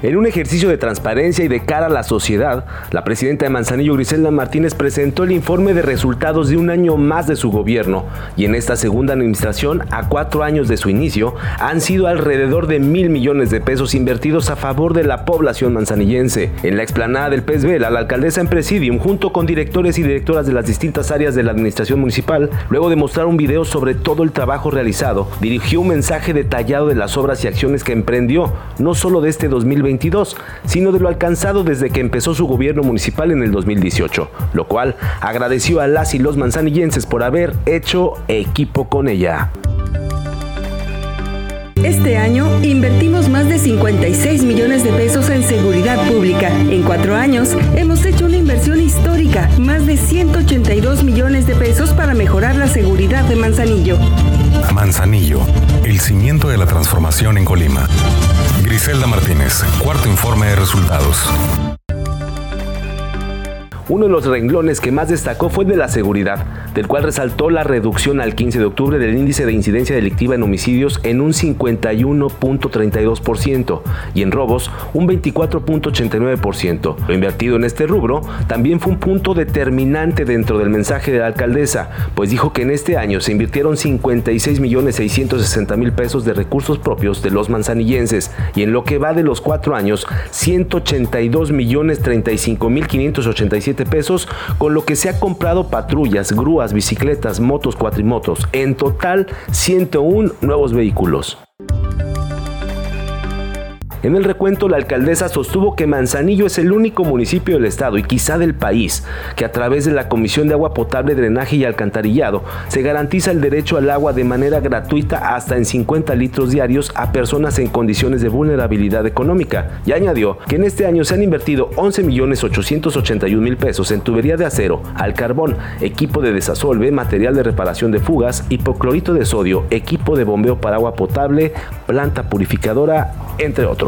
En un ejercicio de transparencia y de cara a la sociedad, la presidenta de Manzanillo, Griselda Martínez, presentó el informe de resultados de un año más de su gobierno y en esta segunda administración, a cuatro años de su inicio, han sido alrededor de mil millones de pesos invertidos a favor de la población manzanillense. En la explanada del Pez la alcaldesa en Presidium, junto con directores y directoras de las distintas áreas de la administración municipal, luego de mostrar un video sobre todo el trabajo realizado, dirigió un mensaje detallado de las obras y acciones que emprendió, no solo de este 2020, sino de lo alcanzado desde que empezó su gobierno municipal en el 2018, lo cual agradeció a las y los manzanillenses por haber hecho equipo con ella. Este año invertimos más de 56 millones de pesos en seguridad pública. En cuatro años hemos hecho una inversión histórica, más de 182 millones de pesos para mejorar la seguridad de Manzanillo. Manzanillo, el cimiento de la transformación en Colima. Griselda Martínez, cuarto informe de resultados. Uno de los renglones que más destacó fue el de la seguridad, del cual resaltó la reducción al 15 de octubre del índice de incidencia delictiva en homicidios en un 51.32% y en robos un 24.89%. Lo invertido en este rubro también fue un punto determinante dentro del mensaje de la alcaldesa, pues dijo que en este año se invirtieron 56 millones mil pesos de recursos propios de los manzanillenses y en lo que va de los cuatro años 182 millones mil pesos, con lo que se ha comprado patrullas, grúas, bicicletas, motos, cuatrimotos. En total, 101 nuevos vehículos. En el recuento, la alcaldesa sostuvo que Manzanillo es el único municipio del estado y quizá del país que a través de la Comisión de Agua Potable, Drenaje y Alcantarillado se garantiza el derecho al agua de manera gratuita hasta en 50 litros diarios a personas en condiciones de vulnerabilidad económica. Y añadió que en este año se han invertido 11 millones 881 mil pesos en tubería de acero, al carbón, equipo de desasolve, material de reparación de fugas, hipoclorito de sodio, equipo de bombeo para agua potable, planta purificadora, entre otros.